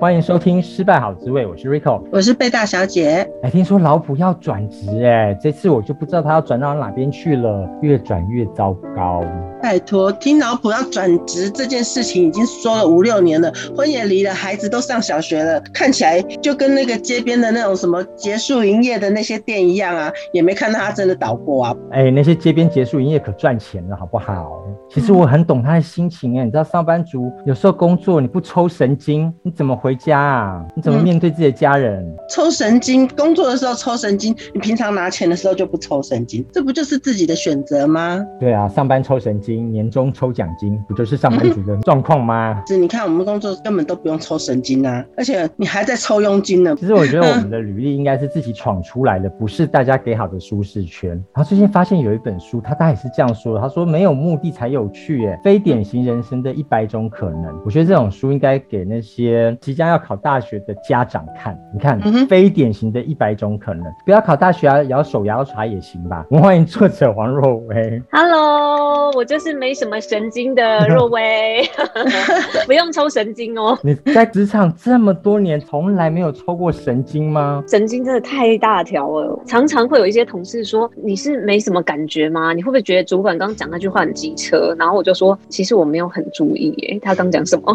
欢迎收听《失败好滋味》，我是 Rico，我是贝大小姐。哎，听说老普要转职，哎，这次我就不知道他要转到哪边去了，越转越糟糕。拜托，听老普要转职这件事情已经说了五六年了，婚也离了，孩子都上小学了，看起来就跟那个街边的那种什么结束营业的那些店一样啊，也没看到他真的倒过啊。哎，那些街边结束营业可赚钱了，好不好？其实我很懂他的心情哎，你知道上班族有时候工作你不抽神经，你怎么回家啊？你怎么面对自己的家人？嗯，抽神经，工作的时候抽神经，你平常拿钱的时候就不抽神经，这不就是自己的选择吗？对啊，上班抽神经。年终抽奖金不就是上班族的状况吗？是，你看我们工作根本都不用抽神经啊，而且你还在抽佣金呢。其实我觉得 我们的履历应该是自己闯出来的，不是大家给好的舒适圈。然后最近发现有一本书，他大概也是这样说的，他说没有目的才有趣，耶，非典型人生的一百种可能。我觉得这种书应该给那些即将要考大学的家长看。你看，非典型的一百种可能，不要考大学啊，咬手摇茶也行吧。我们欢迎作者王若薇。Hello，我就是没什么神经的 若薇，不用抽神经哦。你在职场这么多年，从来没有抽过神经吗？神经真的太大条了，常常会有一些同事说，你是没什么感觉吗？你会不会觉得主管刚刚讲那句话很机车？然后我就说，其实我没有很注意耶，他刚讲什么？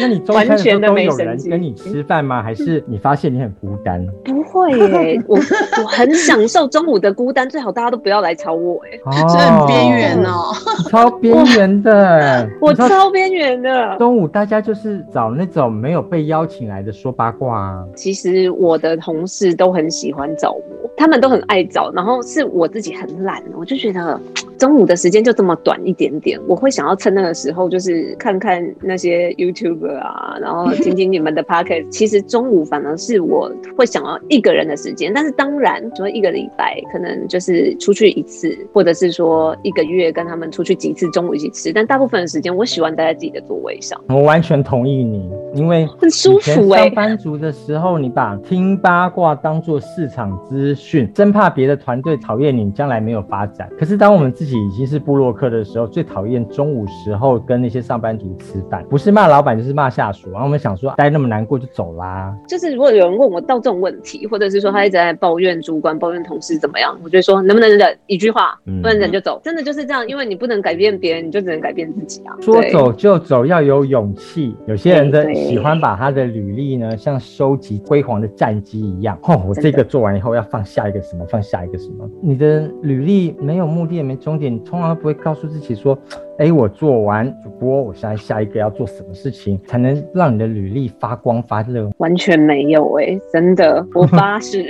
那你完全的没有人跟你吃饭吗？还是你发现你很孤单？不会耶，我我很享受中午的孤单，最好大家都不要来吵我哎，这很边缘哦。超边缘的，我超边缘的。中午大家就是找那种没有被邀请来的说八卦啊。其实我的同事都很喜欢找我，他们都很爱找，然后是我自己很懒，我就觉得。中午的时间就这么短一点点，我会想要趁那个时候，就是看看那些 YouTuber 啊，然后 听听你们的 Podcast。其实中午反而是我会想要一个人的时间，但是当然，说一个礼拜可能就是出去一次，或者是说一个月跟他们出去几次，中午一起吃。但大部分的时间，我喜欢待在自己的座位上。我完全同意你，因为很舒服哎。上班族的时候，你把听八卦当做市场资讯，生怕别的团队讨厌你，将来没有发展。可是当我们自己已经是布洛克的时候，最讨厌中午时候跟那些上班族吃饭，不是骂老板就是骂下属。然后我们想说，待那么难过就走啦。就是如果有人问我到这种问题，或者是说他一直在抱怨主管、抱怨同事怎么样，我就说能不能忍一句话，不能忍就走。真的就是这样，因为你不能改变别人，你就只能改变自己啊。说走就走，要有勇气。有些人的喜欢把他的履历呢，像收集辉煌的战绩一样。哦，我这个做完以后要放下一个什么，放下一个什么。你的履历没有目的也没终点，从来不会告诉自己说。哎，我做完主播，我现在下一个要做什么事情才能让你的履历发光发热？完全没有哎、欸，真的，我发誓，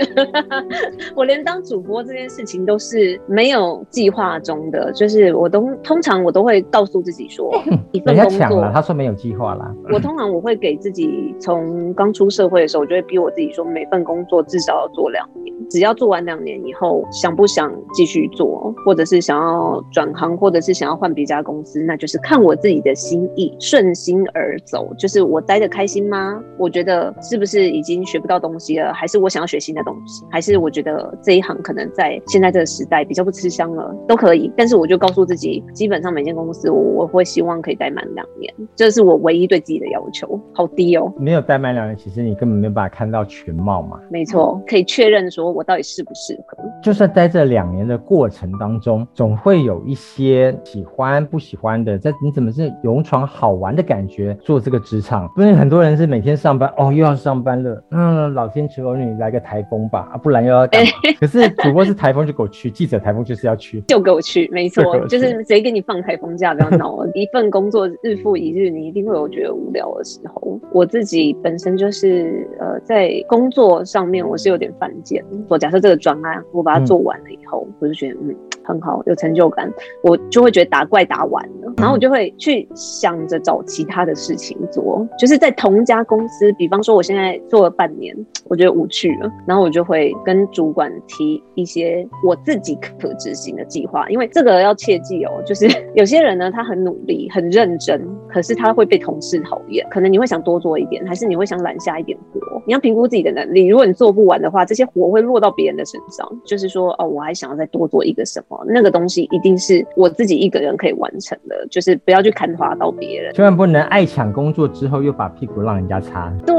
我连当主播这件事情都是没有计划中的，就是我都通常我都会告诉自己说，一份工作，了他说没有计划啦。我通常我会给自己从刚出社会的时候，我就会逼我自己说，每份工作至少要做两年，只要做完两年以后，想不想继续做，或者是想要转行，或者是想要换别家公司。公司，那就是看我自己的心意，顺心而走。就是我待得开心吗？我觉得是不是已经学不到东西了？还是我想要学新的东西？还是我觉得这一行可能在现在这个时代比较不吃香了？都可以。但是我就告诉自己，基本上每间公司我我会希望可以待满两年，这是我唯一对自己的要求。好低哦，没有待满两年，其实你根本没有办法看到全貌嘛。没错，可以确认说我到底适不适合。就算待这两年的过程当中，总会有一些喜欢不喜。喜欢的，在你怎么是勇闯好玩的感觉做这个职场？因为很多人是每天上班哦，又要上班了。嗯，老天求你来个台风吧，啊，不然又要干嘛？欸、可是主播是台风就给我去，记者台风就是要去，就给我去，没错，就是谁给你放台风假，不要闹了。一份工作日复一日，你一定会有觉得无聊的时候。我自己本身就是呃，在工作上面我是有点犯贱。我假设这个专案我把它做完了以后，嗯、我就觉得嗯。很好，有成就感，我就会觉得打怪打完，然后我就会去想着找其他的事情做，就是在同家公司，比方说我现在做了半年，我觉得无趣了，然后我就会跟主管提一些我自己可执行的计划，因为这个要切记哦，就是 有些人呢，他很努力、很认真，可是他会被同事讨厌，可能你会想多做一点，还是你会想揽下一点活？你要评估自己的能力，如果你做不完的话，这些活会落到别人的身上，就是说哦，我还想要再多做一个什么，那个东西一定是我自己一个人可以完成的，就是不要去砍伐到别人，千万不能爱抢工作之后又把屁股让人家擦。对，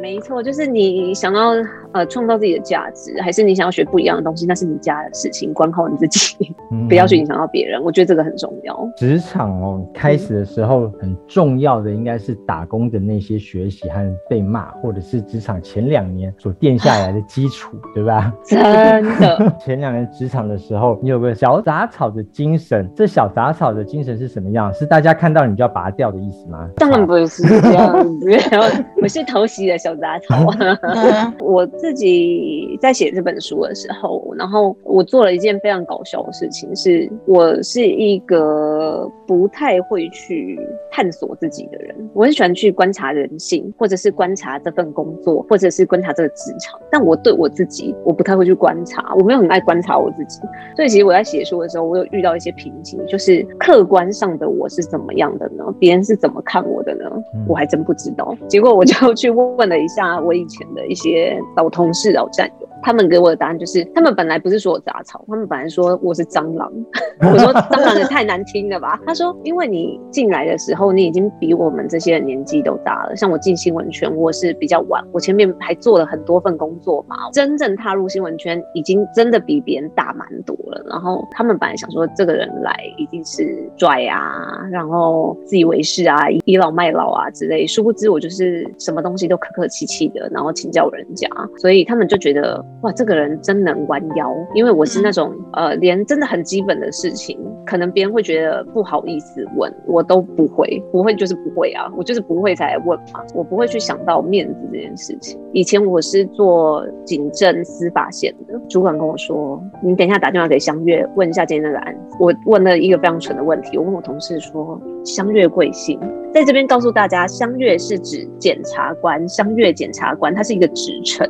没错，就是你想要呃创造自己的价值，还是你想要学不一样的东西，那是你家的事情，管好你自己，嗯、不要去影响到别人。我觉得这个很重要。职场哦，开始的时候很重要的应该是打工的那些学习和被骂，或者是职场前两年所垫下来的基础，对吧？真的，前两年职场的时候，你有个小杂草的精神，这小杂草的精神是什么样？是大家看到你就要拔掉的意思吗？当然不是这样子，我是讨喜的小杂草。我自己在写这本书的时候，然后我做了一件非常搞笑的事情，是我是一个不太会去探索自己的人，我很喜欢去观察人性，或者是观察这份工作，或者是观察这个职场。但我对我自己，我不太会去观察，我没有很爱观察我自己。所以其实我在写书的时候，我有遇到一些瓶颈，就是客观上的我是怎么样的呢？别人是怎么看我的呢？我还真不知道。结果我就去问了一下我以前的一些老同事、老战友。他们给我的答案就是，他们本来不是说我杂草，他们本来说我是蟑螂。我说蟑螂也太难听了吧？他说，因为你进来的时候，你已经比我们这些年纪都大了。像我进新闻圈，我是比较晚，我前面还做了很多份工作嘛。真正踏入新闻圈，已经真的比别人大蛮多了。然后他们本来想说，这个人来一定是拽啊，然后自以为是啊，倚老卖老啊之类。殊不知我就是什么东西都客客气气的，然后请教人家，所以他们就觉得。哇，这个人真能弯腰，因为我是那种呃，连真的很基本的事情，可能别人会觉得不好意思问，我都不会，不会就是不会啊，我就是不会才问嘛，我不会去想到面子这件事情。以前我是做警政司法线的，主管跟我说，你等一下打电话给相月问一下今天那个案子。我问了一个非常蠢的问题，我问我同事说，香月贵姓？在这边告诉大家，相月是指检察官，相月检察官，他是一个职称。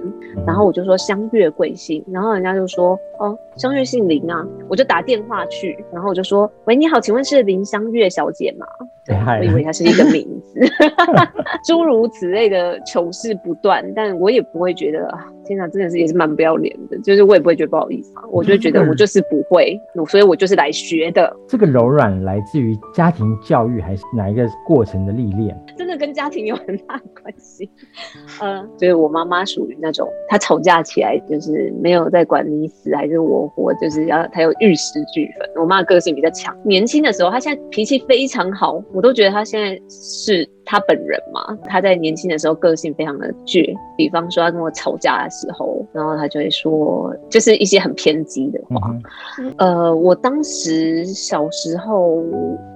然后我就说相月贵姓，然后人家就说哦，相月姓林啊，我就打电话去，然后我就说喂，你好，请问是林相月小姐吗？对，我以为他是一个名字，诸如此类的糗事不断，但我也不会觉得啊，天哪，真的是也是蛮不要脸的，就是我也不会觉得不好意思啊，我就觉得我就是不会，所以我就是来学的。这个柔软来自于家庭教育还是哪一个过程的历练？真的跟家庭有很大的关系。呃，就是我妈妈属于那种，她吵架起来就是没有在管你死还是我活，就是要她有玉石俱焚。我妈个性比较强，年轻的时候她现在脾气非常好。我都觉得她现在是。他本人嘛，他在年轻的时候个性非常的倔，比方说他跟我吵架的时候，然后他就会说，就是一些很偏激的话。嗯、呃，我当时小时候，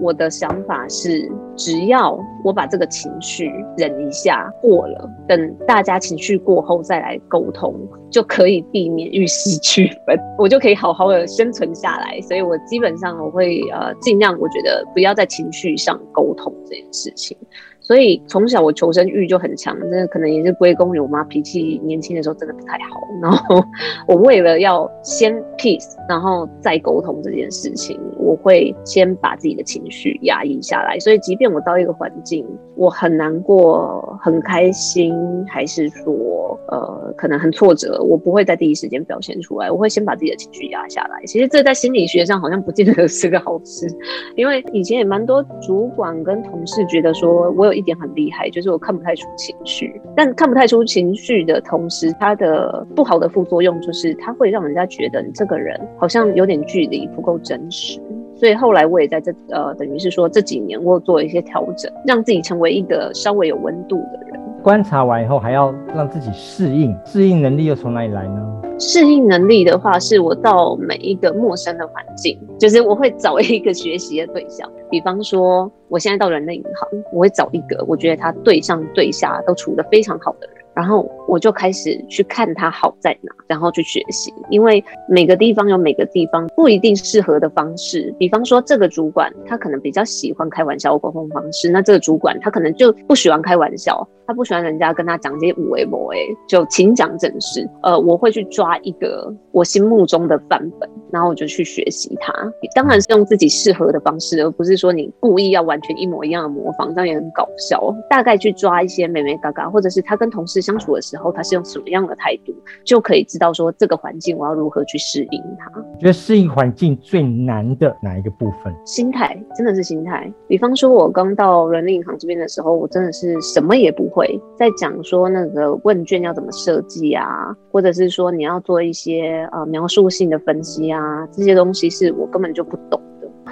我的想法是，只要我把这个情绪忍一下过了，等大家情绪过后再来沟通，就可以避免玉石俱焚，我就可以好好的生存下来。所以我基本上我会呃尽量，我觉得不要在情绪上沟通这件事情。所以从小我求生欲就很强，那可能也是归功于我妈脾气年轻的时候真的不太好。然后 我为了要先 peace，然后再沟通这件事情，我会先把自己的情绪压抑下来。所以即便我到一个环境，我很难过、很开心，还是说呃可能很挫折，我不会在第一时间表现出来，我会先把自己的情绪压下来。其实这在心理学上好像不见得是个好事，因为以前也蛮多主管跟同事觉得说我有。一点很厉害，就是我看不太出情绪，但看不太出情绪的同时，它的不好的副作用就是它会让人家觉得你这个人好像有点距离，不够真实。所以后来我也在这呃，等于是说这几年我有做一些调整，让自己成为一个稍微有温度的人。观察完以后，还要让自己适应，适应能力又从哪里来呢？适应能力的话，是我到每一个陌生的环境，就是我会找一个学习的对象。比方说，我现在到人类银行，我会找一个我觉得他对上对下都处得非常好的人。然后我就开始去看它好在哪，然后去学习。因为每个地方有每个地方不一定适合的方式。比方说，这个主管他可能比较喜欢开玩笑沟通方式，那这个主管他可能就不喜欢开玩笑，他不喜欢人家跟他讲这些五维摩诶，就请讲正事。呃，我会去抓一个我心目中的范本，然后我就去学习它。当然是用自己适合的方式，而不是说你故意要完全一模一样的模仿，这样也很搞笑。大概去抓一些眉眉嘎嘎，或者是他跟同事相处的时候，他是用什么样的态度，就可以知道说这个环境我要如何去适应它。觉得适应环境最难的哪一个部分？心态，真的是心态。比方说，我刚到人力银行这边的时候，我真的是什么也不会，在讲说那个问卷要怎么设计啊，或者是说你要做一些呃描述性的分析啊，这些东西是我根本就不懂。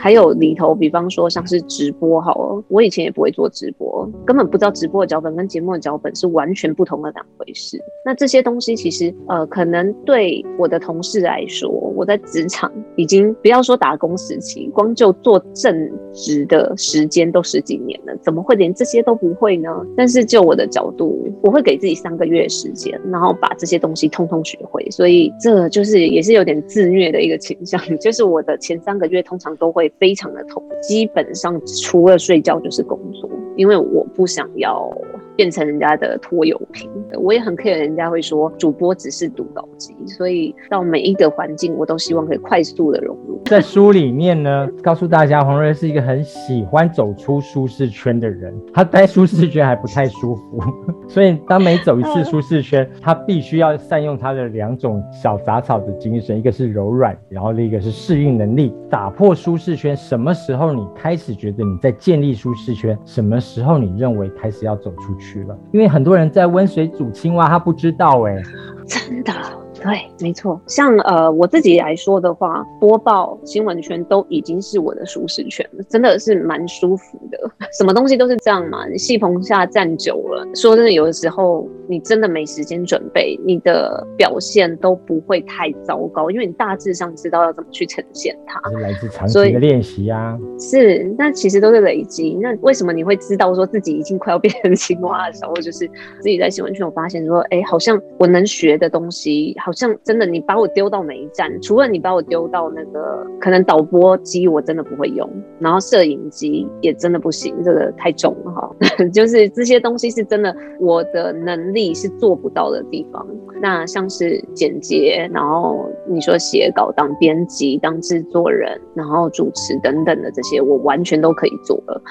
还有里头，比方说像是直播好了，我以前也不会做直播，根本不知道直播的脚本跟节目的脚本是完全不同的两回事。那这些东西其实，呃，可能对我的同事来说，我在职场已经不要说打工时期，光就做正职的时间都十几年了，怎么会连这些都不会呢？但是就我的角度，我会给自己三个月时间，然后把这些东西通通学会。所以这就是也是有点自虐的一个倾向，就是我的前三个月通常都会。非常的痛，基本上除了睡觉就是工作，因为我不想要变成人家的拖油瓶。我也很 care 人家会说主播只是读稿机，所以到每一个环境我都希望可以快速的融入。在书里面呢，告诉大家黄瑞是一个很喜欢走出舒适圈的人，他待舒适圈还不太舒服，所以当每走一次舒适圈，他必须要善用他的两种小杂草的精神，一个是柔软，然后另一个是适应能力，打破舒适圈。什么时候你开始觉得你在建立舒适圈？什么时候你认为开始要走出去了？因为很多人在温水煮青蛙，他不知道哎、真的。对，没错，像呃我自己来说的话，播报新闻圈都已经是我的舒适圈了，真的是蛮舒服的。什么东西都是这样嘛，你戏棚下站久了，说真的，有的时候你真的没时间准备，你的表现都不会太糟糕，因为你大致上知道要怎么去呈现它。是来自长期的练习啊。是，那其实都是累积。那为什么你会知道说自己已经快要变成青蛙的时候，就是自己在新闻圈，我发现说，哎，好像我能学的东西。好像真的，你把我丢到每一站，除了你把我丢到那个可能导播机，我真的不会用，然后摄影机也真的不行，这个太重了哈。就是这些东西是真的，我的能力是做不到的地方。那像是剪辑，然后你说写稿、当编辑、当制作人，然后主持等等的这些，我完全都可以做了。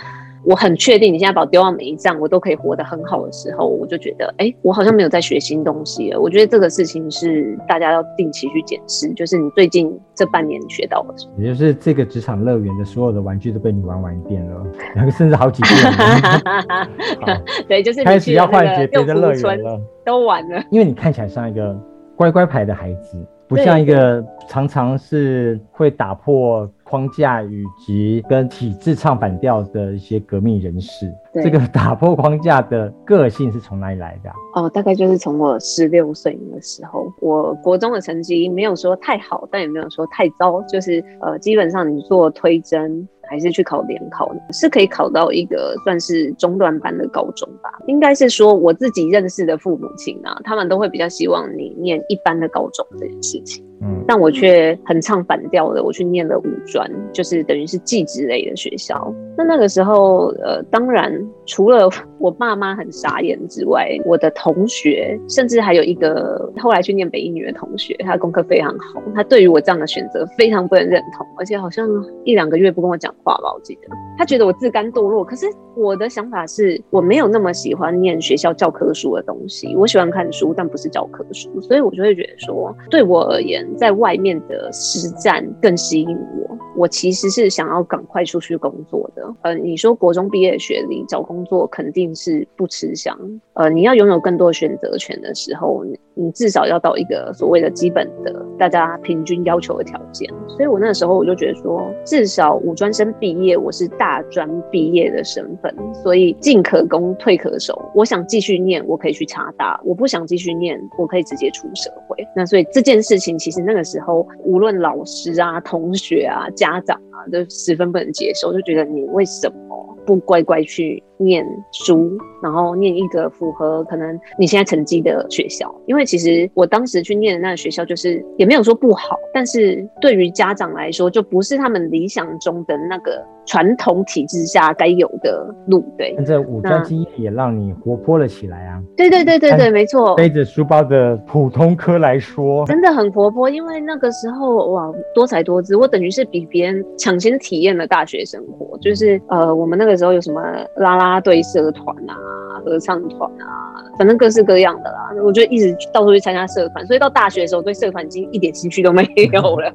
我很确定，你现在把我丢到每一站，我都可以活得很好的时候，我就觉得，哎、欸，我好像没有在学新东西了。我觉得这个事情是大家要定期去检视，就是你最近这半年学到了什么？也就是这个职场乐园的所有的玩具都被你玩完一遍了，然后甚至好几遍了。对，就是开始要换别别的乐园了，都玩了。因为你看起来像一个乖乖牌的孩子，不像一个常常是会打破框架以及跟体制唱反调的一些革命人士，这个打破框架的个性是从哪里来的啊？哦，大概就是从我十六岁的时候，我国中的成绩没有说太好，但也没有说太糟，就是呃，基本上你做推甄。还是去考联考呢，是可以考到一个算是中段班的高中吧。应该是说我自己认识的父母亲啊，他们都会比较希望你念一般的高中这件事情。但我却很唱反调的，我去念了五专，就是等于是技职类的学校。那那个时候，呃，当然除了我爸妈很傻眼之外，我的同学，甚至还有一个后来去念北一女的同学，他功课非常好，他对于我这样的选择非常不能认同，而且好像一两个月不跟我讲话吧，我记得他觉得我自甘堕落。可是我的想法是，我没有那么喜欢念学校教科书的东西，我喜欢看书，但不是教科书，所以我就会觉得说，对我而言。在外面的实战更吸引我。我其实是想要赶快出去工作的。呃，你说国中毕业学历找工作肯定是不吃香。呃，你要拥有更多选择权的时候，你至少要到一个所谓的基本的大家平均要求的条件。所以我那时候我就觉得说，至少五专生毕业，我是大专毕业的身份，所以进可攻，退可守。我想继续念，我可以去查大；我不想继续念，我可以直接出社会。那所以这件事情其实。那个时候，无论老师啊、同学啊、家长啊，都十分不能接受，就觉得你为什么不乖乖去念书，然后念一个符合可能你现在成绩的学校。因为其实我当时去念的那个学校，就是也没有说不好，但是对于家长来说，就不是他们理想中的那个传统体制下该有的路。对，这五专经验也让你活泼了起来啊！对对对对对，没错。背着书包的普通科来说，真的很活泼，因为那个时候哇，多才多姿，我等于是比别人抢先体验了大学生活。就是呃，我们那个时候有什么啦啦队社团啊、合唱团啊，反正各式各样的啦。我就一直到处去参加社团，所以到大学的时候对社团已经一点兴趣都没有了。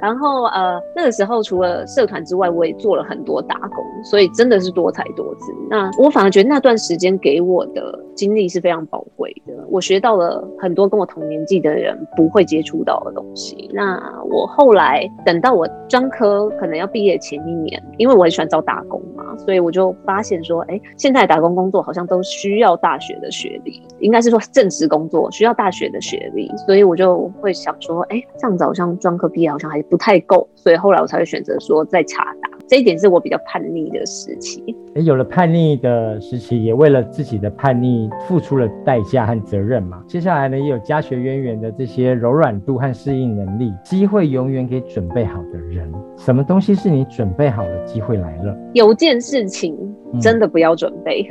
然后呃，那个时候除了社团之外，我也做了很多打工，所以真的是多才多姿。那我反而觉得那段时间给我的经历是非常宝贵的，我学到了很多跟我同年纪的人不会接触到的东西。那我后来等到我专科可能要毕业前一年，因为我很喜欢找打工嘛，所以我就发现说，哎，现在打工工作好像都需要大学的学历，应该是说正式工作需要大学的学历，所以我就会想说，哎，这样子好像专科毕业好像还不太够，所以后来我才会选择说再查。这一点是我比较叛逆的时期。诶，有了叛逆的时期，也为了自己的叛逆付出了代价和责任嘛。接下来呢，也有家学渊源的这些柔软度和适应能力。机会永远给准备好的人。什么东西是你准备好了，机会来了？有件事情真的不要准备，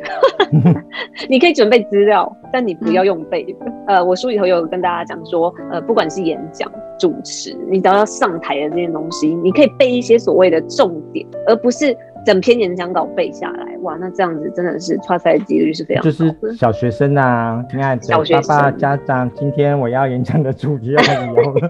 嗯、你可以准备资料，但你不要用背的。呃，我书里头有跟大家讲说，呃，不管是演讲。主持，你只要要上台的这些东西，你可以背一些所谓的重点，而不是整篇演讲稿背下来。哇，那这样子真的是差赛几率是非常高。就是小学生啊，亲爱的爸爸家长，今天我要演讲的主题要开始聊了。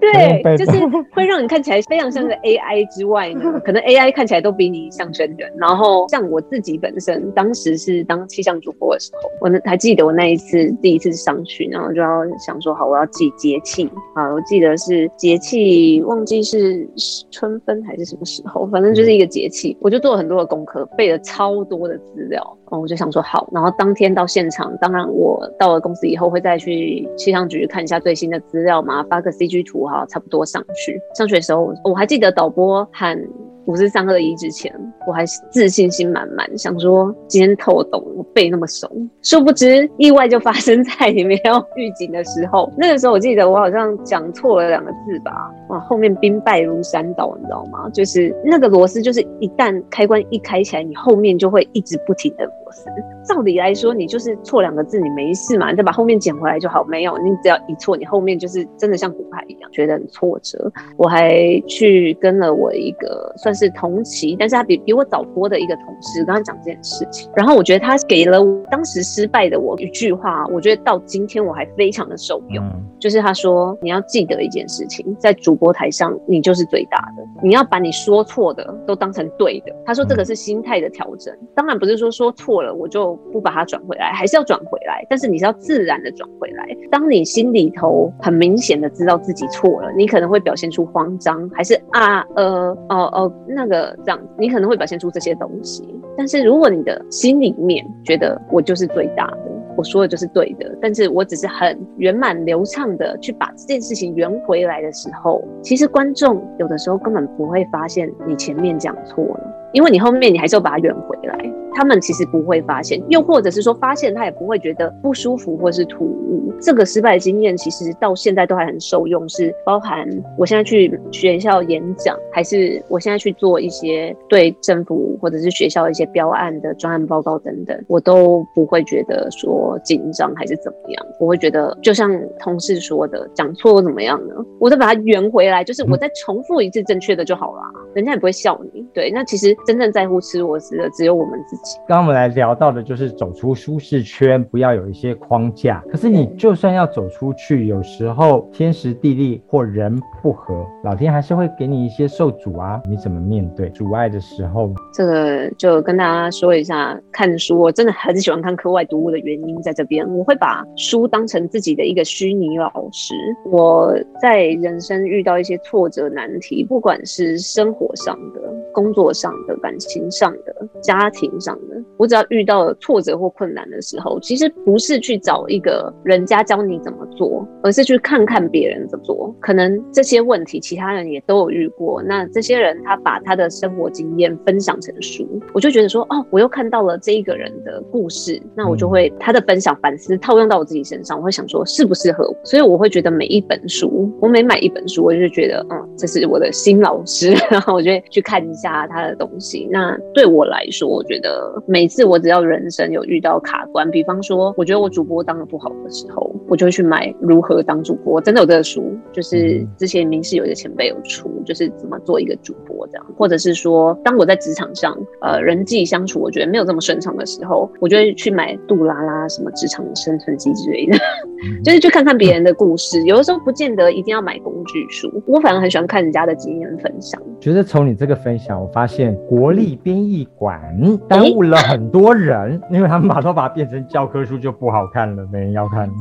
对，就是会让你看起来非常像个 AI 之外呢，可能 AI 看起来都比你像真人。然后像我自己本身，当时是当气象主播的时候，我还记得我那一次第一次上去，然后就要想说，好，我要记节气啊，我记得是节气，忘记是春分还是什么时候，反正就是一个节节气，我就做了很多的功课，背了超多的资料。哦，我就想说好，然后当天到现场，当然我到了公司以后会再去气象局看一下最新的资料嘛，发个 CG 图哈，差不多上去。上去的时候，我还记得导播喊。五四三二一之前，我还是自信心满满，想说今天透懂，我背那么熟。殊不知，意外就发生在你 没有预警的时候。那个时候，我记得我好像讲错了两个字吧，哇，后面兵败如山倒，你知道吗？就是那个螺丝，就是一旦开关一开起来，你后面就会一直不停的螺丝。照理来说，你就是错两个字，你没事嘛，你再把后面捡回来就好。没有，你只要一错，你后面就是真的像骨牌一样，觉得很挫折。我还去跟了我一个算。是同期，但是他比比我早播的一个同事跟他讲这件事情，然后我觉得他给了我当时失败的我一句话，我觉得到今天我还非常的受用，嗯、就是他说，你要记得一件事情，在主播台上你就是最大的，你要把你说错的都当成对的。他说这个是心态的调整，当然不是说说错了我就不把它转回来，还是要转回来，但是你是要自然的转回来。当你心里头很明显的知道自己错了，你可能会表现出慌张，还是啊呃哦哦。那个这样，你可能会表现出这些东西，但是如果你的心里面觉得我就是最大的，我说的就是对的，但是我只是很圆满流畅的去把这件事情圆回来的时候，其实观众有的时候根本不会发现你前面讲错了，因为你后面你还是要把它圆回来。他们其实不会发现，又或者是说发现他也不会觉得不舒服或是突兀。这个失败的经验其实到现在都还很受用，是包含我现在去学校演讲，还是我现在去做一些对政府或者是学校一些标案的专案报告等等，我都不会觉得说紧张还是怎么样。我会觉得就像同事说的，讲错或怎么样呢？我再把它圆回来，就是我再重复一次正确的就好了，人家也不会笑你。对，那其实真正在乎吃螺丝的只有我们自己。刚刚我们来聊到的就是走出舒适圈，不要有一些框架。可是你就算要走出去，有时候天时地利或人不合，老天还是会给你一些受阻啊。你怎么面对阻碍的时候？这个就跟大家说一下，看书我真的很喜欢看课外读物的原因在这边。我会把书当成自己的一个虚拟老师。我在人生遇到一些挫折难题，不管是生活上的。工作上的、感情上的、家庭上的，我只要遇到了挫折或困难的时候，其实不是去找一个人家教你怎么做，而是去看看别人怎么做。可能这些问题其他人也都有遇过，那这些人他把他的生活经验分享成书，我就觉得说，哦，我又看到了这一个人的故事，那我就会他的分享反思套用到我自己身上，我会想说适不适合我，所以我会觉得每一本书，我每买一本书，我就觉得，嗯，这是我的新老师，然后我就会去看一下他的东西。那对我来说，我觉每次我只要人生有遇到卡关，比方说我觉得我主播当的不好的时候，我就会去买如何当主播，真的有这个书，就是之前明视有一个前辈有出，就是怎么做一个主播这样，或者是说当我在职场上，呃，人际相处我觉得没有这么顺畅的时候，我就会去买杜拉拉什么职场生存记之类的，就是去看看别人的故事，有的时候不见得一定要买工具书，我反而很喜欢看人家的经验分享。觉得从你这个分享，我发现国立编译馆耽误了很多人，欸、因为他们把都把它变成教科书就不好看了，没人要看了。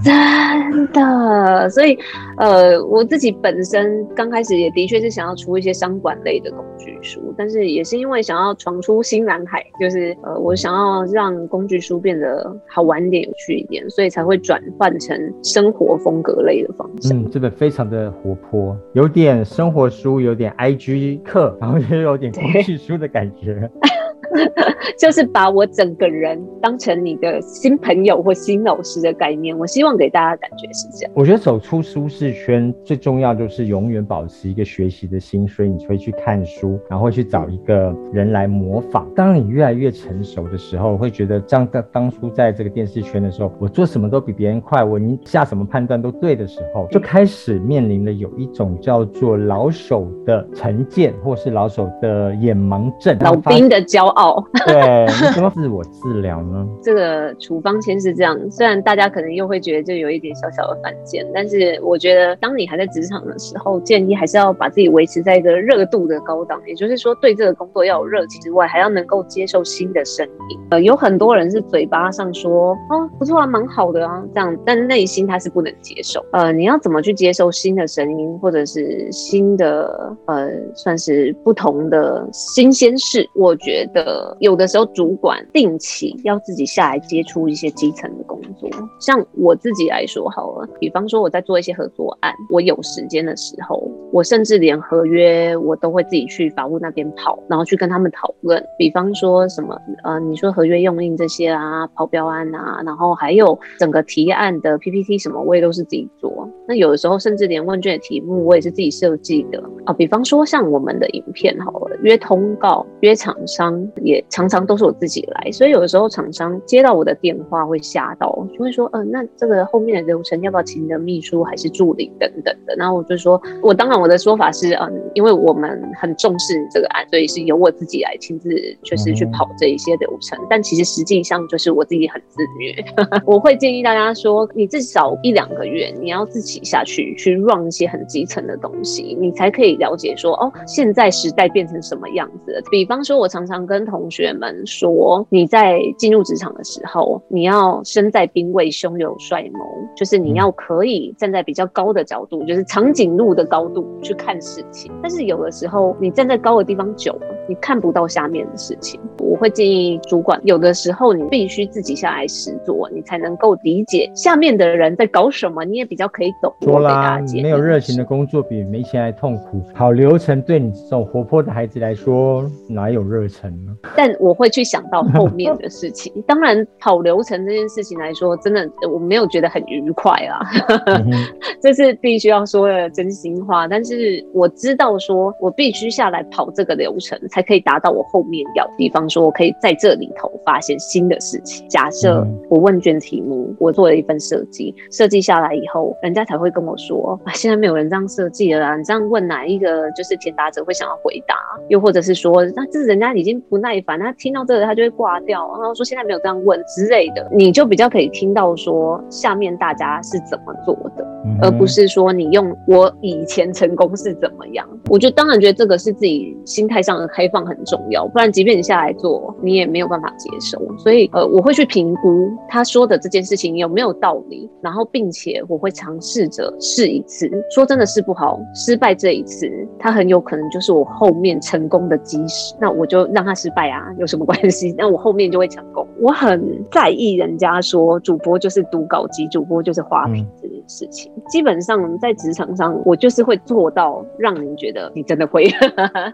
真的，所以呃，我自己本身刚开始也的确是想要出一些商管类的工具书，但是也是因为想要闯出新蓝海，就是呃，我想要让工具书变得好玩一点、有趣一点，所以才会转换成生活风格类的方向。嗯，这本非常的活泼，有点生活书，有点 IG 课，然后也有点工具书的感觉。就是把我整个人当成你的新朋友或新老师的概念，我希望给大家的感觉是这样。我觉得走出舒适圈最重要就是永远保持一个学习的心，所以你会去看书，然后会去找一个人来模仿。当你越来越成熟的时候，会觉得像当当初在这个电视圈的时候，我做什么都比别人快，我你下什么判断都对的时候，就开始面临了有一种叫做老手的成见，或是老手的眼盲症，老兵的骄傲。对，你怎么自我治疗呢？这个处方签是这样，虽然大家可能又会觉得就有一点小小的犯贱，但是我觉得当你还在职场的时候，建议还是要把自己维持在一个热度的高档，也就是说对这个工作要有热情之外，还要能够接受新的声音。呃，有很多人是嘴巴上说哦不错啊，蛮好的啊这样，但内心他是不能接受。呃，你要怎么去接受新的声音，或者是新的呃算是不同的新鲜事？我觉得。有的时候主管定期要自己下来接触一些基层的工作，像我自己来说好了，比方说我在做一些合作案，我有时间的时候，我甚至连合约我都会自己去法务那边跑，然后去跟他们讨论，比方说什么呃，你说合约用印这些啊，跑标案啊，然后还有整个提案的 PPT 什么，我也都是自己做。那有的时候甚至连问卷的题目我也是自己设计的啊，比方说像我们的影片好了，约通告、约厂商。也常常都是我自己来，所以有的时候厂商接到我的电话会吓到，就会说，嗯、那这个后面的流程要不要请你的秘书还是助理等等的。然后我就说，我当然我的说法是，嗯，因为我们很重视这个案，所以是由我自己来亲自就是去跑这一些流程。但其实实际上就是我自己很自虐。我会建议大家说，你至少一两个月你要自己下去去 run 一些很基层的东西，你才可以了解说，哦，现在时代变成什么样子。比方说，我常常跟同学们说，你在进入职场的时候，你要身在兵位，胸有帅谋，就是你要可以站在比较高的角度，就是长颈鹿的高度去看事情。但是有的时候，你站在高的地方久了，你看不到下面的事情。我会建议主管，有的时候你必须自己下来实做，你才能够理解下面的人在搞什么，你也比较可以懂。说啦，没有热情的工作比没钱还痛苦。好流程对你这种活泼的孩子来说，哪有热忱呢？但我会去想到后面的事情。当然，跑流程这件事情来说，真的我没有觉得很愉快啊，这是必须要说的真心话。但是我知道，说我必须下来跑这个流程，才可以达到我后面要。比方说，我可以在这里头发现新的事情。假设我问卷题目，我做了一份设计，设计下来以后，人家才会跟我说啊，现在没有人这样设计了啦。你这样问哪一个就是填答者会想要回答？又或者是说，那这是人家已经不耐烦，他听到这个他就会挂掉，然后说现在没有这样问之类的，你就比较可以听到说下面大家是怎么做的，嗯、而不是说你用我以前成功是怎么样。我就当然觉得这个是自己心态上的开放很重要，不然即便你下来做，你也没有办法接受。所以呃，我会去评估他说的这件事情有没有道理，然后并且我会尝试着试一次。说真的试不好，失败这一次，他很有可能就是我后面成功的基石。那我就让他失败啊，有什么关系？那我后面就会成功。我很在意人家说主播就是读稿机，主播就是花瓶这件事情。嗯、基本上在职场上，我就是会做到让人觉得你真的会，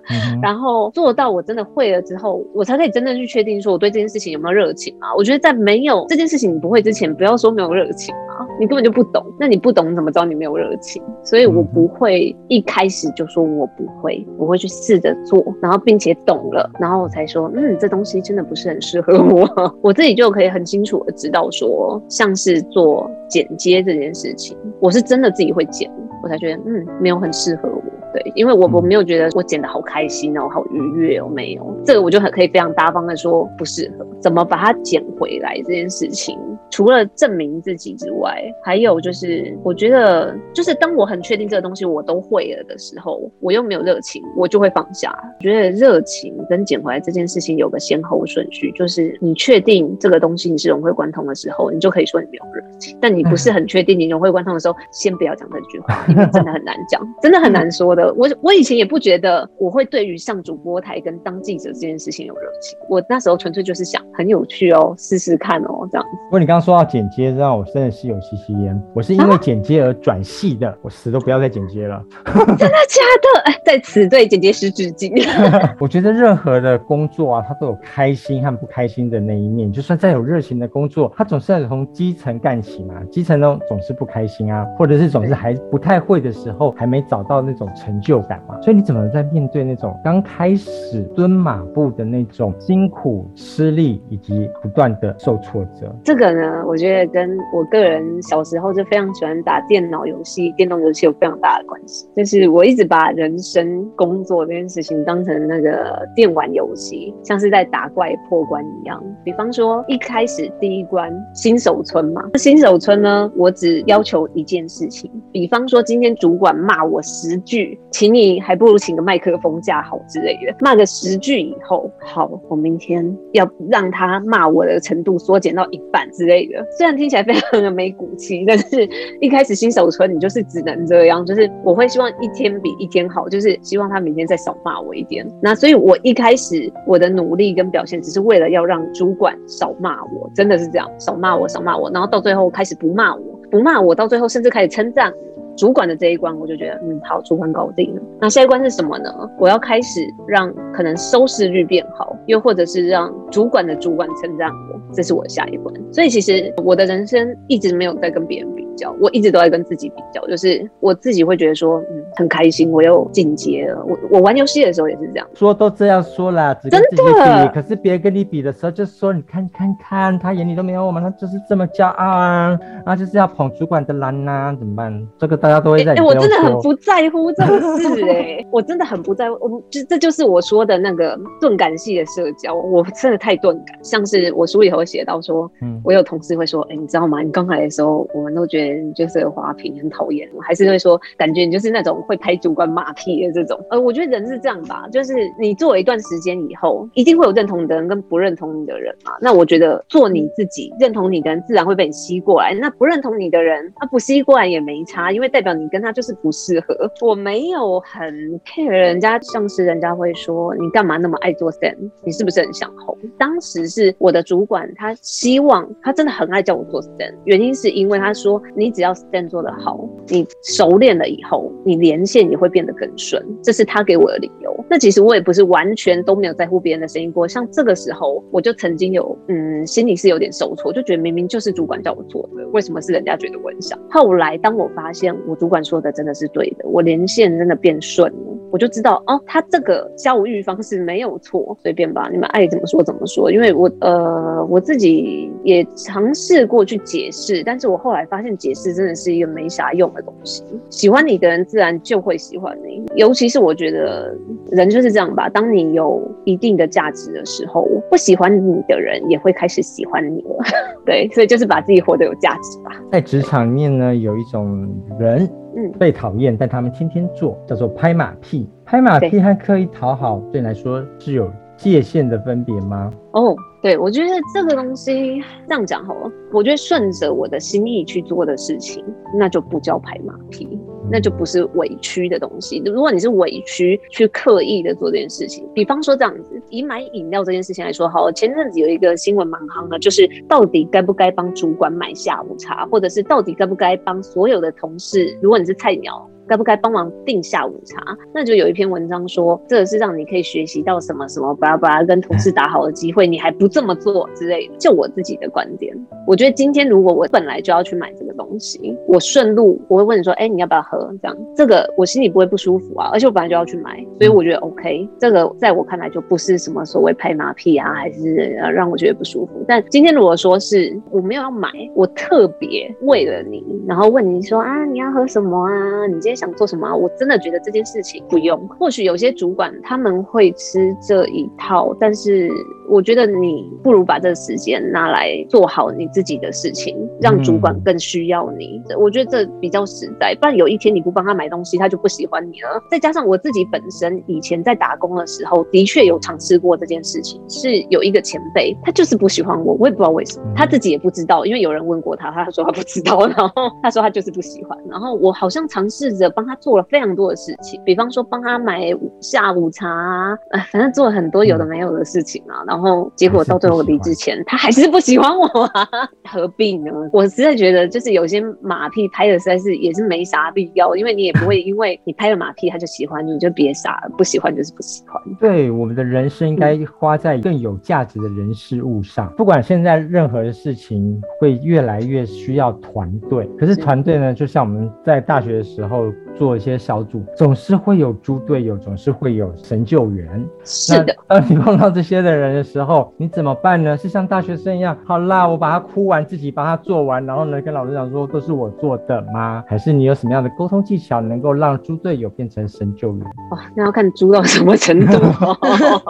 嗯、然后做到我真的会了之后，我才可以真正去确定说我对这件事情有没有热情啊。我觉得在没有这件事情你不会之前，不要说没有热情啊，你根本就不懂。那你不懂，你怎么知道你没有热情？所以我不会一开始就说我不会，我会去试着做，然后并且懂了，然后我才说，嗯，这东西真的不是很适合我。我自己就可以很清楚的知道说，像是做剪接这件事情，我是真的自己会剪，我才觉得嗯，没有很适合我。对，因为我我没有觉得我剪的好开心哦，好愉悦哦，没有，这个我就很可以非常大方的说不适合。怎么把它剪回来这件事情，除了证明自己之外，还有就是我觉得，就是当我很确定这个东西我都会了的时候，我又没有热情，我就会放下。我觉得热情跟剪回来这件事情有个先后顺序，就是你确定这个东西你是融会贯通的时候，你就可以说你没有热情。但你不是很确定你融会贯通的时候，先不要讲这句话，因为真的很难讲，真的很难说的。我我以前也不觉得我会对于上主播台跟当记者这件事情有热情，我那时候纯粹就是想很有趣哦，试试看哦这样子。不过你刚刚说到剪接，让我真的是有吸吸烟。我是因为剪接而转系的，啊、我死都不要再剪接了。真的假的？在此对剪接师致敬。我觉得任何的工作啊，它都有开心和不开心的那一面。就算再有热情的工作，它总是要从基层干起嘛。基层呢总是不开心啊，或者是总是还不太会的时候，还没找到那种成就感嘛。所以你怎么在面对那种刚开始蹲马步的那种辛苦、吃力以及不断的受挫折？这个呢，我觉得跟我个人小时候就非常喜欢打电脑游戏、电动游戏有非常大的关系。就是我一直把人生、工作这件事情当成那个电玩游戏，像是在打怪破关一样。比方说一开始第一关新手村嘛，新手村呢，我只要求一件事情，比方说今天主管骂我十句，请你还不如请个麦克风架好之类的，骂个十句以后，好，我明天要让他骂我的程度缩减到一半之类的。虽然听起来非常的没骨气，但是一开始新手村你就是只能这样，就是我会希望一天比一天好，就是希望他明天再少骂我一点。那所以我一开始我的努力跟表现，只是为了要让主管少骂我，真的是这样，少骂我，少骂我，然后到最后开始不骂我，不骂我，到最后甚至开始称赞。主管的这一关，我就觉得，嗯，好，主管搞定了。那下一关是什么呢？我要开始让可能收视率变好，又或者是让主管的主管称赞我，这是我下一关。所以其实我的人生一直没有在跟别人比。我一直都在跟自己比较，就是我自己会觉得说，嗯，很开心，我又进阶了。我我玩游戏的时候也是这样，说都这样说了，只跟自己比，真的。可是别人跟你比的时候，就说你看看看，他眼里都没有我们，他就是这么骄傲啊，啊，就是要捧主管的蓝呐、啊，怎么办？这个大家都会在。哎、欸欸，我真的很不在乎这种事、欸，哎，我真的很不在乎。我就这就是我说的那个钝感系的社交，我真的太钝感。像是我书里头写到说，嗯，我有同事会说，哎、欸，你知道吗？你刚来的时候，我们都觉得。人就是花瓶，很讨厌，还是会说感觉你就是那种会拍主管马屁的这种。呃，我觉得人是这样吧，就是你做一段时间以后，一定会有认同你的人跟不认同你的人嘛。那我觉得做你自己，认同你的人自然会被你吸过来。那不认同你的人，他不吸过来也没差，因为代表你跟他就是不适合。我没有很 care 人家，像是人家会说你干嘛那么爱做 stand，你是不是很想红？当时是我的主管，他希望他真的很爱叫我做 stand，原因是因为他说你只要。stand 做得好，你熟练了以后，你连线也会变得更顺，这是他给我的理由。那其实我也不是完全都没有在乎别人的声音过，像这个时候，我就曾经有，嗯，心里是有点受挫，就觉得明明就是主管叫我做的，为什么是人家觉得我很想？后来当我发现我主管说的真的是对的，我连线真的变顺了，我就知道哦，他这个教育方式没有错，随便吧，你们爱怎么说怎么说。因为我呃我自己也尝试过去解释，但是我后来发现解释。真的是一个没啥用的东西。喜欢你的人自然就会喜欢你，尤其是我觉得人就是这样吧。当你有一定的价值的时候，不喜欢你的人也会开始喜欢你了。对，所以就是把自己活得有价值吧。在职场里面呢，有一种人嗯，被讨厌，但他们天天做，叫做拍马屁。拍马屁和刻意讨好，对你来说是有界限的分别吗？哦，对，我觉得这个东西这样讲好了。我觉得顺着我的心意去做的事情，那就不叫拍马屁，那就不是委屈的东西。如果你是委屈去刻意的做这件事情，比方说这样子，以买饮料这件事情来说，好，前阵子有一个新闻蛮夯的，就是到底该不该帮主管买下午茶，或者是到底该不该帮所有的同事，如果你是菜鸟。该不该帮忙订下午茶？那就有一篇文章说，这个是让你可以学习到什么什么，巴拉巴拉跟同事打好的机会，你还不这么做之类的。就我自己的观点，我觉得今天如果我本来就要去买这个东西，我顺路我会问你说，哎、欸，你要不要喝？这样这个我心里不会不舒服啊，而且我本来就要去买，所以我觉得 OK。这个在我看来就不是什么所谓拍马屁啊，还是让我觉得不舒服。但今天如果说是我没有要买，我特别为了你，然后问你说啊，你要喝什么啊？你今天。想做什么？我真的觉得这件事情不用。或许有些主管他们会吃这一套，但是我觉得你不如把这个时间拿来做好你自己的事情，让主管更需要你。嗯、我觉得这比较实在。不然有一天你不帮他买东西，他就不喜欢你了。再加上我自己本身以前在打工的时候，的确有尝试过这件事情。是有一个前辈，他就是不喜欢我，我也不知道为什么，他自己也不知道，因为有人问过他，他说他不知道，然后他说他就是不喜欢。然后我好像尝试着。帮他做了非常多的事情，比方说帮他买下午茶啊，反正做了很多有的没有的事情啊。然后结果到最后离职前，他还是不喜欢我啊，何必呢？我实在觉得就是有些马屁拍的实在是也是没啥必要，因为你也不会因为你拍了马屁他就喜欢你，你就别傻了，不喜欢就是不喜欢。对，我们的人生应该花在更有价值的人事物上。不管现在任何的事情会越来越需要团队，可是团队呢，就像我们在大学的时候。做一些小组，总是会有猪队友，总是会有神救援。是的，当你碰到这些的人的时候，你怎么办呢？是像大学生一样，好啦，我把它哭完，自己把它做完，然后呢，跟老师讲说都是我做的吗？还是你有什么样的沟通技巧，能够让猪队友变成神救援？哇，那要看猪到什么程度。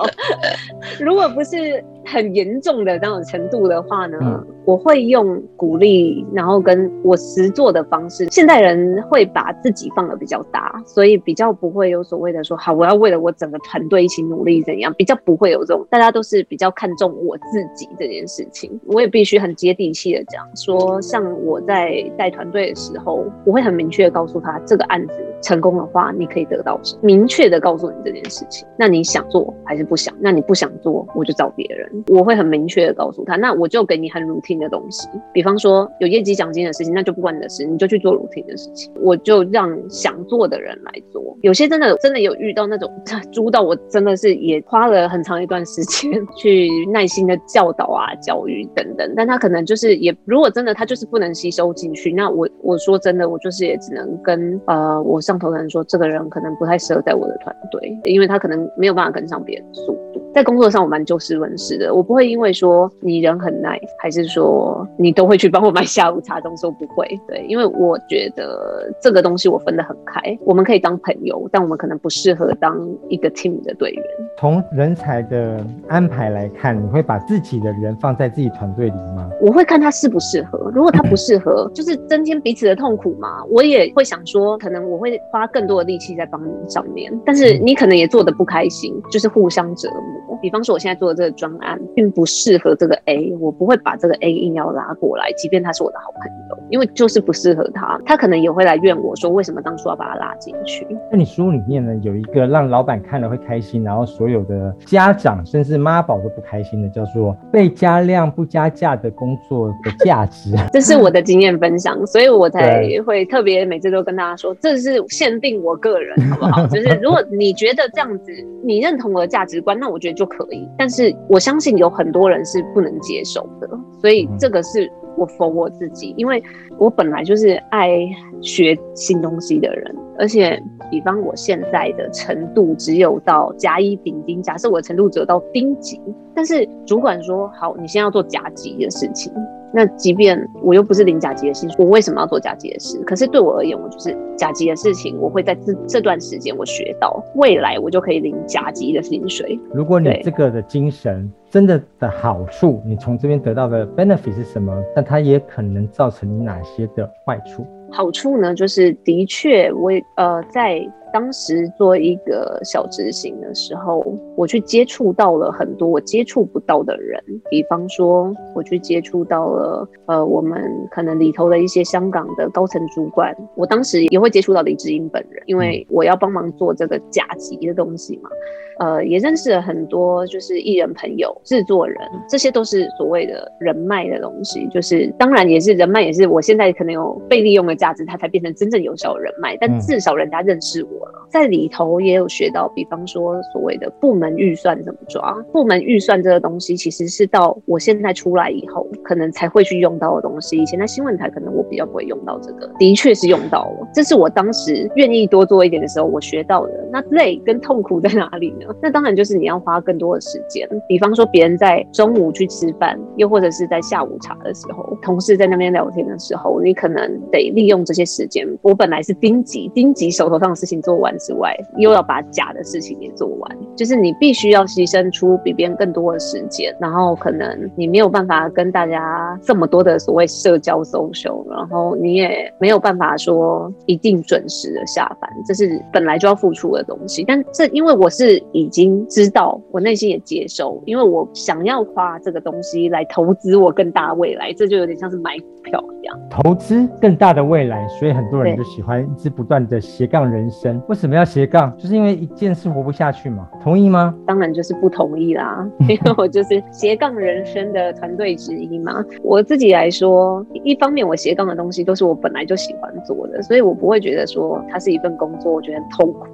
如果不是很严重的那种程度的话呢？嗯我会用鼓励，然后跟我实做的方式。现代人会把自己放的比较大，所以比较不会有所谓的说，好，我要为了我整个团队一起努力怎样，比较不会有这种。大家都是比较看重我自己这件事情。我也必须很接地气的讲说，像我在带团队的时候，我会很明确的告诉他，这个案子成功的话，你可以得到什么，明确的告诉你这件事情。那你想做还是不想？那你不想做，我就找别人。我会很明确的告诉他，那我就给你很 routine 的东西，比方说有业绩奖金的事情，那就不关你的事，你就去做 routine 的事情，我就让想做的人来做。有些真的真的有遇到那种他猪到我真的是也花了很长一段时间去耐心的教导啊、教育等等，但他可能就是也如果真的他就是不能吸收进去，那我 我说真的，我就是也只能跟呃我上头的人说，这个人可能不太适合在我的团队，因为他可能没有办法跟上别人速度。在工作上我蛮就事论事的，我不会因为说你人很 nice，还是说你都会去帮我买下午茶，这种说不会。对，因为我觉得这个东西我分得很开，我们可以当朋友，但我们可能不适合当一个 team 的队员。从人才的安排来看，你会把自己的人放在自己团队里吗？我会看他适不适合，如果他不适合，就是增添彼此的痛苦嘛。我也会想说，可能我会花更多的力气在帮你上面，但是你可能也做得不开心，就是互相折磨。比方说，我现在做的这个专案并不适合这个 A，我不会把这个 A 硬要拉过来，即便他是我的好朋友，因为就是不适合他，他可能也会来怨我说，为什么当初要把他拉进去。那你书里面呢，有一个让老板看了会开心，然后所有的家长甚至妈宝都不开心的，叫做被加量不加价的工作的价值。这是我的经验分享，所以我才会特别每次都跟大家说，这是限定我个人，好不好？就是如果你觉得这样子，你认同我的价值观，那我觉得就可以，但是我相信有很多人是不能接受的，所以这个是我否我自己，因为我本来就是爱学新东西的人，而且比方我现在的程度只有到甲乙丙丁，假设我的程度只有到丁级，但是主管说好，你现在要做甲级的事情。那即便我又不是领甲级的薪水，我为什么要做甲级的事？可是对我而言，我就是甲级的事情，我会在这这段时间我学到，未来我就可以领甲级的薪水。如果你这个的精神真的的好处，你从这边得到的 benefit 是什么？但它也可能造成你哪些的坏处？好处呢，就是的确我呃在。当时做一个小执行的时候，我去接触到了很多我接触不到的人，比方说我去接触到了呃，我们可能里头的一些香港的高层主管，我当时也会接触到李志英本人，因为我要帮忙做这个甲级的东西嘛。呃，也认识了很多就是艺人朋友、制作人，这些都是所谓的人脉的东西。就是当然也是人脉，也是我现在可能有被利用的价值，它才变成真正有效的人脉。但至少人家认识我在里头也有学到，比方说所谓的部门预算怎么抓。部门预算这个东西，其实是到我现在出来以后，可能才会去用到的东西。以前在新闻台，可能我比较不会用到这个，的确是用到了。这是我当时愿意多做一点的时候，我学到的。那累跟痛苦在哪里呢？那当然就是你要花更多的时间，比方说别人在中午去吃饭，又或者是在下午茶的时候，同事在那边聊天的时候，你可能得利用这些时间。我本来是丁级，丁级手头上的事情做完之外，又要把假的事情也做完，就是你必须要牺牲出比别人更多的时间，然后可能你没有办法跟大家这么多的所谓社交 social，然后你也没有办法说一定准时的下班，这是本来就要付出的东西。但这因为我是已经。知道，我内心也接受，因为我想要花这个东西来投资我更大的未来，这就有点像是买股票一样，投资更大的未来。所以很多人就喜欢一直不断的斜杠人生。为什么要斜杠？就是因为一件事活不下去嘛。同意吗？当然就是不同意啦，因为我就是斜杠人生的团队之一嘛。我自己来说，一方面我斜杠的东西都是我本来就喜欢做的，所以我不会觉得说它是一份工作，我觉得很痛苦。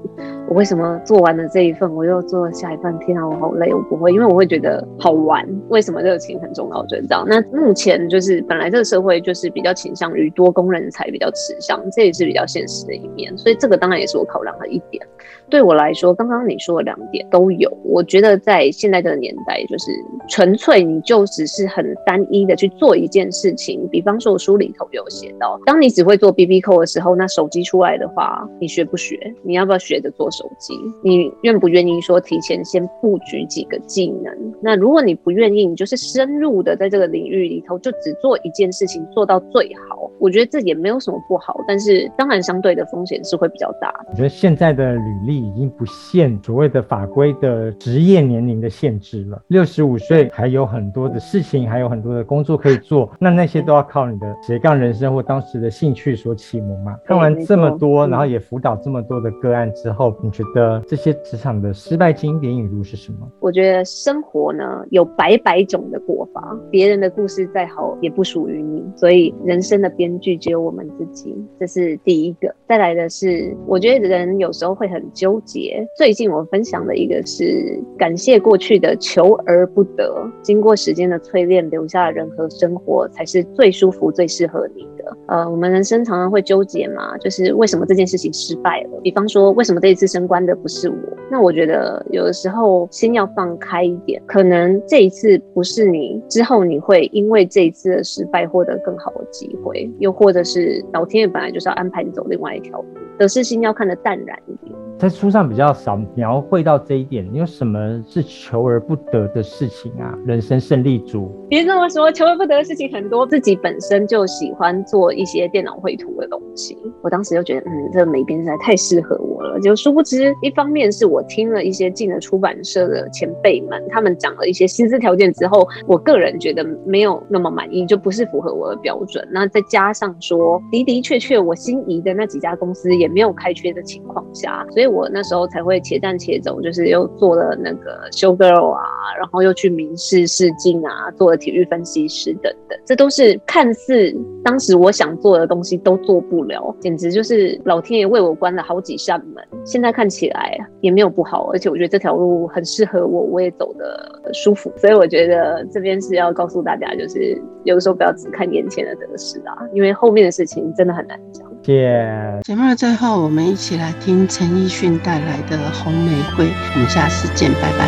我为什么做完了这一份，我又做下一份？天啊，我好累，我不会，因为我会觉得好玩。为什么热情很重要？我觉得这样。那目前就是本来这个社会就是比较倾向于多工人才比较吃香，这也是比较现实的一面。所以这个当然也是我考量的一点。对我来说，刚刚你说的两点都有。我觉得在现在这个年代，就是纯粹你就只是很单一的去做一件事情。比方说，我书里头有写到，当你只会做 BB Call 的时候，那手机出来的话，你学不学？你要不要学着做手机？你愿不愿意说提前先布局几个技能？那如果你不愿意，你就是深入的在这个领域里头，就只做一件事情做到最好。我觉得这也没有什么不好，但是当然相对的风险是会比较大的。我觉得现在的履历。已经不限所谓的法规的职业年龄的限制了，六十五岁还有很多的事情，还有很多的工作可以做，那那些都要靠你的斜杠人生或当时的兴趣所启蒙嘛。看完这么多，然后也辅导这么多的个案之后，你觉得这些职场的失败经典语录是什么？我觉得生活呢有百百种的过法，别人的故事再好也不属于你，所以人生的编剧只有我们自己，这是第一个。再来的是，我觉得人有时候会很纠。结。最近我分享的一个是感谢过去的求而不得，经过时间的淬炼，留下的人和生活才是最舒服、最适合你的。呃，我们人生常常会纠结嘛，就是为什么这件事情失败了？比方说，为什么这一次升官的不是我？那我觉得有的时候心要放开一点，可能这一次不是你，之后你会因为这一次的失败获得更好的机会，又或者是老天爷本来就是要安排你走另外一条路，得失心要看得淡然一点。在书上比较少描绘到这一点，你有什么是求而不得的事情啊？人生胜利组，别这么说，求而不得的事情很多。自己本身就喜欢做一些电脑绘图的东西，我当时就觉得，嗯，这个美编实在太适合我了。就殊不知，一方面是我听了一些进了出版社的前辈们，他们讲了一些薪资条件之后，我个人觉得没有那么满意，就不是符合我的标准。那再加上说的的确确，我心仪的那几家公司也没有开缺的情况下，所以。我那时候才会且战且走，就是又做了那个 show girl 啊，然后又去民视试镜啊，做了体育分析师等等，这都是看似当时我想做的东西都做不了，简直就是老天爷为我关了好几扇门。现在看起来也没有不好，而且我觉得这条路很适合我，我也走得舒服。所以我觉得这边是要告诉大家，就是有的时候不要只看眼前的得失啊，因为后面的事情真的很难讲。谢节目的最后，我们一起来听陈奕迅带来的《红玫瑰》。我们下次见，拜拜。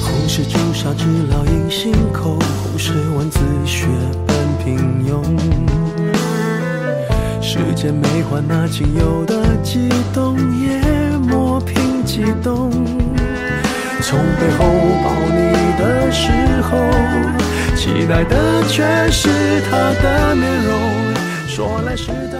红是朱砂痣烙印心口，红是文字血本平庸。时间没换那仅有的激动，也磨平激动。从背后抱你的时候，期待的却是他的面容。说来是的。